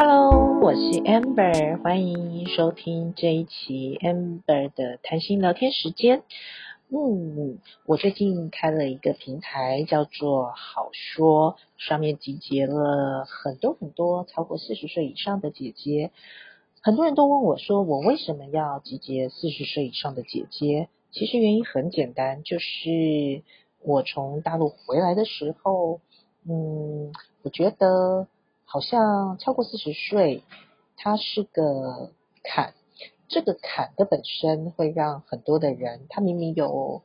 Hello，我是 Amber，欢迎收听这一期 Amber 的谈心聊天时间。嗯，我最近开了一个平台，叫做好说，上面集结了很多很多超过四十岁以上的姐姐。很多人都问我说，我为什么要集结四十岁以上的姐姐？其实原因很简单，就是我从大陆回来的时候，嗯，我觉得好像超过四十岁，它是个坎。这个坎的本身会让很多的人，他明明有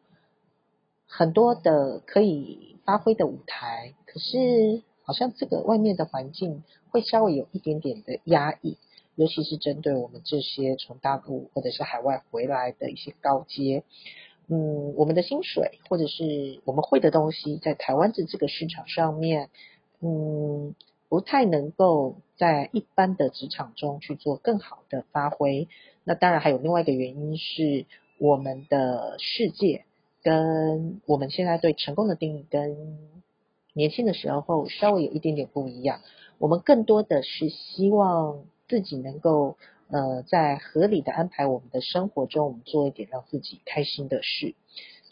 很多的可以发挥的舞台，可是好像这个外面的环境会稍微有一点点的压抑。尤其是针对我们这些从大陆或者是海外回来的一些高阶，嗯，我们的薪水或者是我们会的东西，在台湾的这个市场上面，嗯，不太能够在一般的职场中去做更好的发挥。那当然还有另外一个原因是，我们的世界跟我们现在对成功的定义跟年轻的时候稍微有一点点不一样。我们更多的是希望。自己能够呃在合理的安排我们的生活中，我们做一点让自己开心的事。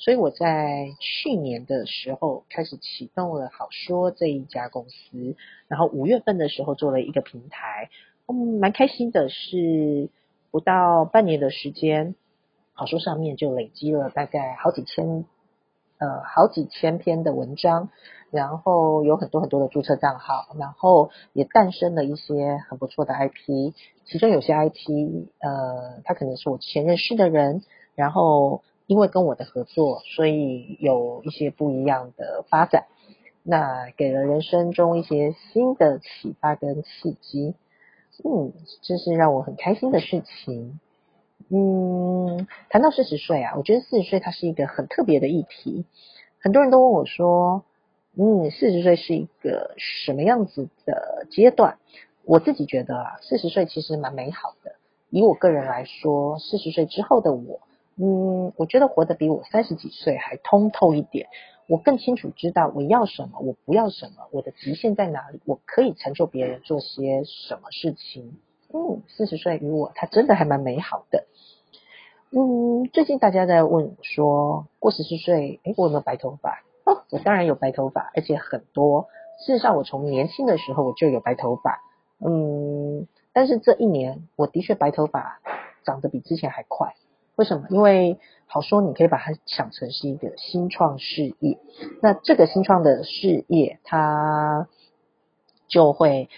所以我在去年的时候开始启动了好说这一家公司，然后五月份的时候做了一个平台，嗯，蛮开心的是不到半年的时间，好说上面就累积了大概好几千呃好几千篇的文章。然后有很多很多的注册账号，然后也诞生了一些很不错的 IP，其中有些 IP，呃，他可能是我之前认识的人，然后因为跟我的合作，所以有一些不一样的发展，那给了人生中一些新的启发跟契机，嗯，这是让我很开心的事情。嗯，谈到四十岁啊，我觉得四十岁它是一个很特别的议题，很多人都问我说。嗯，四十岁是一个什么样子的阶段？我自己觉得啊，四十岁其实蛮美好的。以我个人来说，四十岁之后的我，嗯，我觉得活得比我三十几岁还通透一点。我更清楚知道我要什么，我不要什么，我的极限在哪里，我可以成就别人做些什么事情。嗯，四十岁与我，他真的还蛮美好的。嗯，最近大家在问说，过十四岁，哎，我有没有白头发？哦，我当然有白头发，而且很多。事实上，我从年轻的时候我就有白头发，嗯，但是这一年我的确白头发长得比之前还快。为什么？因为好说，你可以把它想成是一个新创事业。那这个新创的事业，它就会，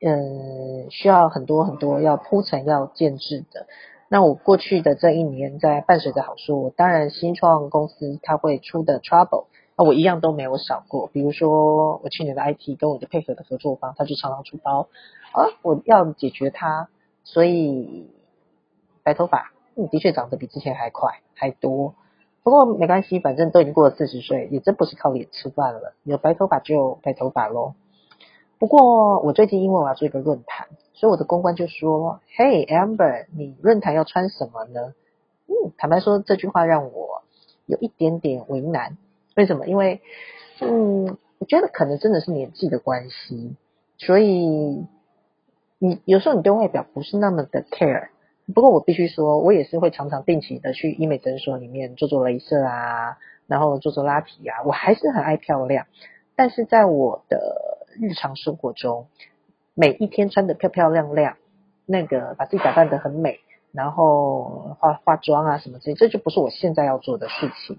嗯，需要很多很多要铺陈、要建制的。那我过去的这一年，在伴随着好说，当然新创公司它会出的 trouble。啊，我一样都没有少过。比如说，我去年的 IT 跟我的配合的合作方，他就常常出包啊，我要解决它，所以白头发，嗯，的确长得比之前还快还多。不过没关系，反正都已经过了四十岁，也真不是靠脸吃饭了，有白头发就白头发喽。不过我最近因为我要做一个论坛，所以我的公关就说：“嘿，Amber，你论坛要穿什么呢？”嗯，坦白说，这句话让我有一点点为难。为什么？因为，嗯，我觉得可能真的是年纪的关系，所以你有时候你对外表不是那么的 care。不过我必须说，我也是会常常定期的去医美诊所里面做做镭射啊，然后做做拉皮啊。我还是很爱漂亮，但是在我的日常生活中，每一天穿的漂漂亮亮，那个把自己打扮的很美，然后化化妆啊什么之类，这就不是我现在要做的事情。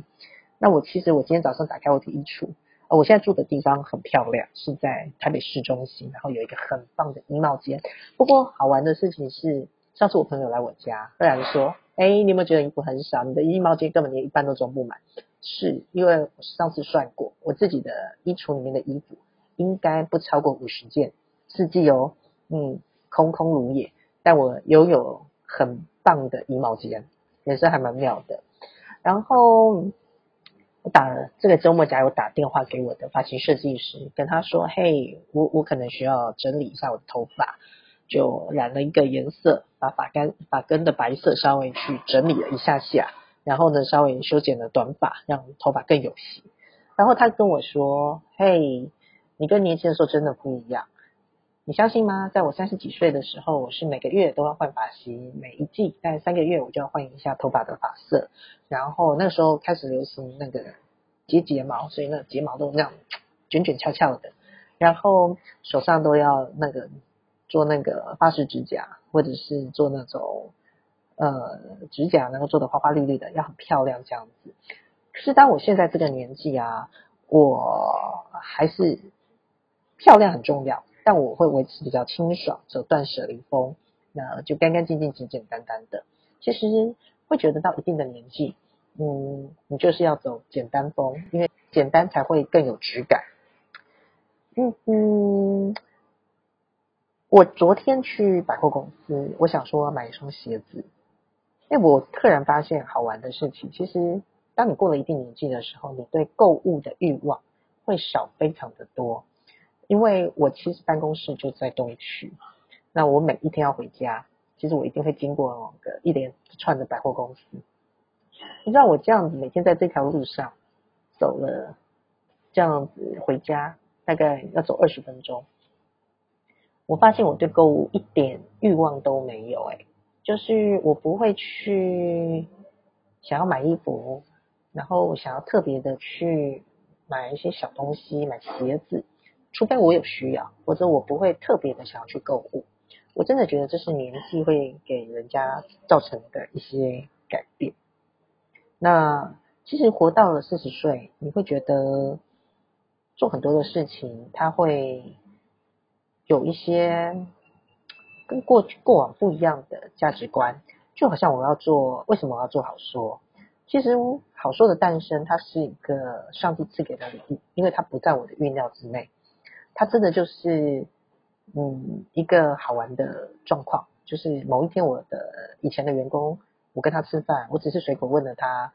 那我其实我今天早上打开我的衣橱，呃，我现在住的地方很漂亮，是在台北市中心，然后有一个很棒的衣帽间。不过好玩的事情是，上次我朋友来我家，突然说：“哎，你有没有觉得衣服很少？你的衣帽间根本连一半都装不满。”是因为我上次算过，我自己的衣橱里面的衣服应该不超过五十件，四季哦，嗯，空空如也。但我拥有很棒的衣帽间，也是还蛮妙的。然后。我打了这个周末，假有打电话给我的发型设计师，跟他说：“嘿，我我可能需要整理一下我的头发，就染了一个颜色，把发根发根的白色稍微去整理了一下下，然后呢，稍微修剪了短发，让头发更有型。然后他跟我说：‘嘿，你跟年轻的时候真的不一样。你相信吗？在我三十几岁的时候，我是每个月都要换发型，每一季大概三个月我就要换一下头发的发色。然后那时候开始流行那个接睫毛，所以那睫毛都那样卷卷翘翘的。然后手上都要那个做那个发饰指甲，或者是做那种呃指甲能够做的花花绿绿的，要很漂亮这样子。可是当我现在这个年纪啊，我还是漂亮很重要。但我会维持比较清爽，走断舍离风，那就干干净净、简简单单的。其实会觉得到一定的年纪，嗯，你就是要走简单风，因为简单才会更有质感。嗯嗯，我昨天去百货公司，我想说买一双鞋子，哎，我突然发现好玩的事情，其实当你过了一定年纪的时候，你对购物的欲望会少非常的多。因为我其实办公室就在东区，那我每一天要回家，其实我一定会经过个一连串的百货公司。你知道我这样子每天在这条路上走了这样子回家，大概要走二十分钟。我发现我对购物一点欲望都没有，哎，就是我不会去想要买衣服，然后想要特别的去买一些小东西，买鞋子。除非我有需要，否则我不会特别的想要去购物。我真的觉得这是年纪会给人家造成的一些改变。那其实活到了四十岁，你会觉得做很多的事情，他会有一些跟过去过往不一样的价值观。就好像我要做，为什么我要做好说？其实好说的诞生，它是一个上帝赐给的礼物，因为它不在我的预料之内。它真的就是，嗯，一个好玩的状况。就是某一天，我的以前的员工，我跟他吃饭，我只是随口问了他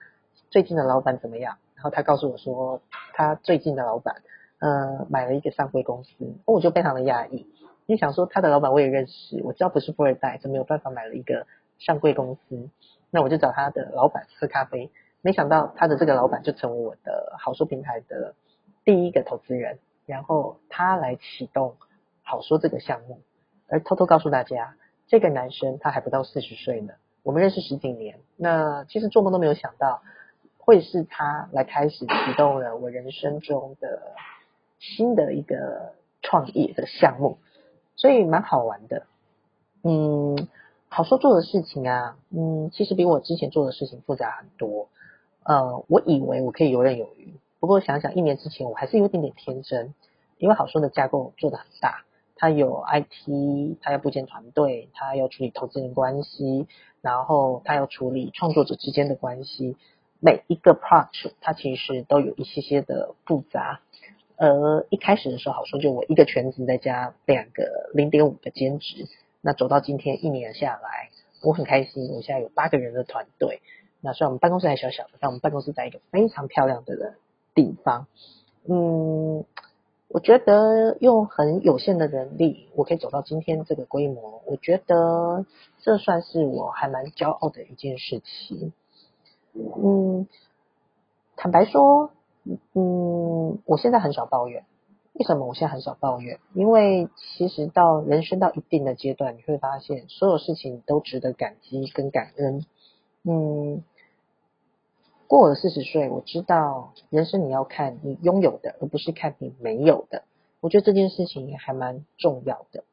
最近的老板怎么样，然后他告诉我说，他最近的老板，呃，买了一个上柜公司，我就非常的讶异，因为想说他的老板我也认识，我知道不是富二代，就没有办法买了一个上柜公司，那我就找他的老板喝咖啡，没想到他的这个老板就成为我的好说平台的第一个投资人。然后他来启动好说这个项目，而偷偷告诉大家，这个男生他还不到四十岁呢，我们认识十几年，那其实做梦都没有想到会是他来开始启动了我人生中的新的一个创业的项目，所以蛮好玩的。嗯，好说做的事情啊，嗯，其实比我之前做的事情复杂很多。呃，我以为我可以游刃有余。不过想想一年之前，我还是有点点天真，因为好说的架构做的很大，它有 IT，它要部建团队，它要处理投资人关系，然后它要处理创作者之间的关系，每一个 project 它其实都有一些些的复杂。呃一开始的时候，好说就我一个全职再加两个零点五的兼职，那走到今天一年下来，我很开心，我现在有八个人的团队。那虽然我们办公室还小小的，但我们办公室在一个非常漂亮的。地方，嗯，我觉得用很有限的人力，我可以走到今天这个规模，我觉得这算是我还蛮骄傲的一件事情。嗯，坦白说，嗯，我现在很少抱怨。为什么我现在很少抱怨？因为其实到人生到一定的阶段，你会发现所有事情都值得感激跟感恩。嗯。过了四十岁，我知道人生你要看你拥有的，而不是看你没有的。我觉得这件事情还蛮重要的。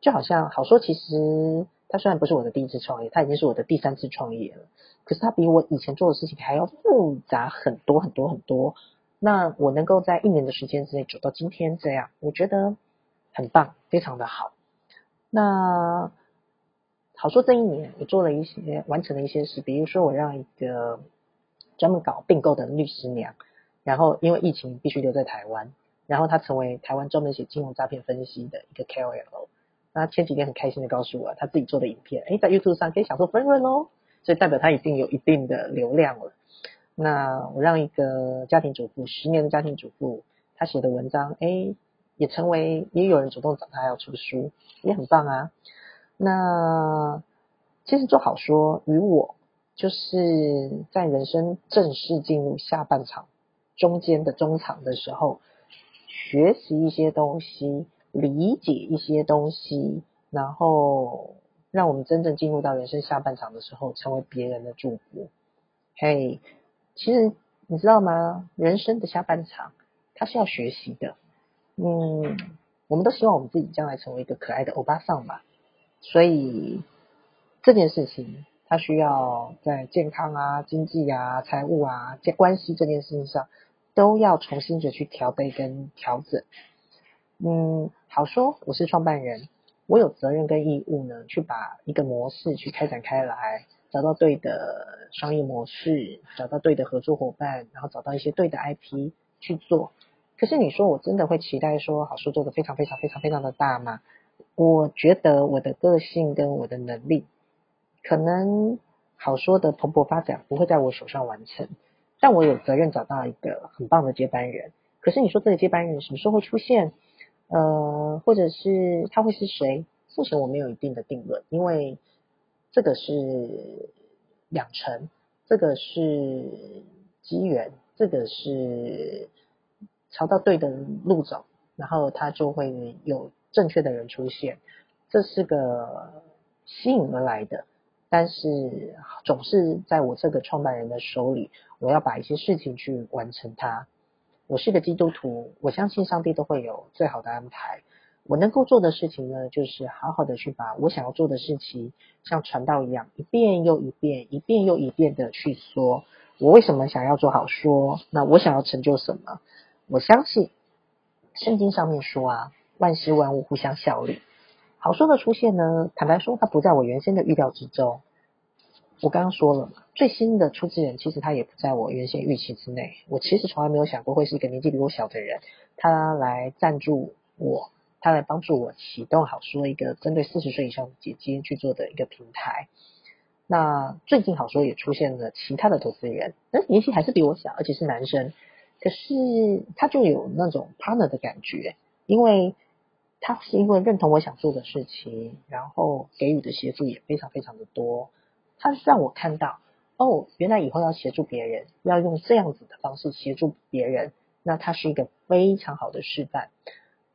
就好像好说，其实他虽然不是我的第一次创业，他已经是我的第三次创业了。可是他比我以前做的事情还要复杂很多很多很多。那我能够在一年的时间之内走到今天这样，我觉得很棒，非常的好。那好说这一年，我做了一些完成了一些事，比如说我让一个。专门搞并购的律师娘，然后因为疫情必须留在台湾，然后他成为台湾专门写金融诈骗分析的一个 KOL。那前几天很开心的告诉我，他自己做的影片，哎，在 YouTube 上可以享受分润哦，所以代表他已经有一定的流量了。那我让一个家庭主妇，十年的家庭主妇，他写的文章，哎，也成为也有人主动找他要出书，也很棒啊。那其实做好说与我。就是在人生正式进入下半场、中间的中场的时候，学习一些东西，理解一些东西，然后让我们真正进入到人生下半场的时候，成为别人的祝福。嘿，其实你知道吗？人生的下半场，它是要学习的。嗯，我们都希望我们自己将来成为一个可爱的欧巴桑嘛，所以这件事情，它需要在健康啊、经济啊、财务啊、关系这件事情上，都要重新的去调配跟调整。嗯，好说，我是创办人，我有责任跟义务呢，去把一个模式去开展开来，找到对的商业模式，找到对的合作伙伴，然后找到一些对的 IP 去做。可是你说我真的会期待说好书做的非常非常非常非常的大吗？我觉得我的个性跟我的能力，可能好说的蓬勃发展不会在我手上完成，但我有责任找到一个很棒的接班人。可是你说这个接班人什么时候会出现？呃，或者是他会是谁？目前我没有一定的定论，因为这个是养成，这个是机缘，这个是朝到对的路走，然后他就会有正确的人出现，这是个吸引而来的，但是总是在我这个创办人的手里，我要把一些事情去完成它。我是个基督徒，我相信上帝都会有最好的安排。我能够做的事情呢，就是好好的去把我想要做的事情，像传道一样，一遍又一遍，一遍又一遍的去说。我为什么想要做好说？那我想要成就什么？我相信圣经上面说啊，万事万物互相效力。好说的出现呢，坦白说，它不在我原先的预料之中。我刚刚说了嘛，最新的出资人其实他也不在我原先预期之内。我其实从来没有想过会是一个年纪比我小的人，他来赞助我，他来帮助我启动好说一个针对四十岁以上的姐姐去做的一个平台。那最近好说也出现了其他的投资人，但是年纪还是比我小，而且是男生，可是他就有那种 partner 的感觉，因为他是因为认同我想做的事情，然后给予的协助也非常非常的多。他是让我看到，哦，原来以后要协助别人，要用这样子的方式协助别人，那他是一个非常好的示范。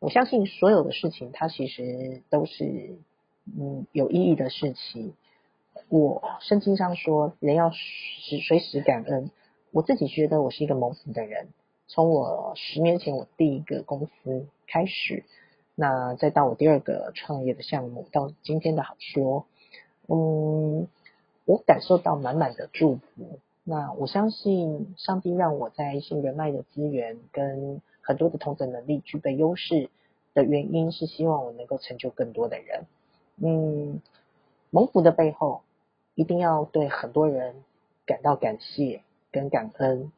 我相信所有的事情，它其实都是嗯有意义的事情。我圣经上说，人要时随时感恩。我自己觉得我是一个蒙福的人。从我十年前我第一个公司开始，那再到我第二个创业的项目，到今天的好说，嗯。我感受到满满的祝福。那我相信上帝让我在一些人脉的资源跟很多的同等能力具备优势的原因，是希望我能够成就更多的人。嗯，蒙福的背后一定要对很多人感到感谢跟感恩。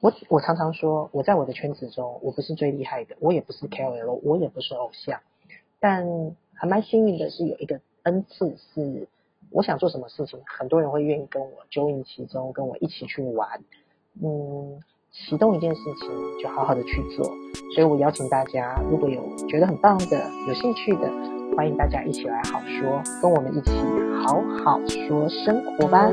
我我常常说，我在我的圈子中，我不是最厉害的，我也不是 KOL，我也不是偶像，但还蛮幸运的是有一个恩赐是。我想做什么事情，很多人会愿意跟我 join 其中，跟我一起去玩。嗯，启动一件事情，就好好的去做。所以我邀请大家，如果有觉得很棒的、有兴趣的，欢迎大家一起来好说，跟我们一起好好说生活吧。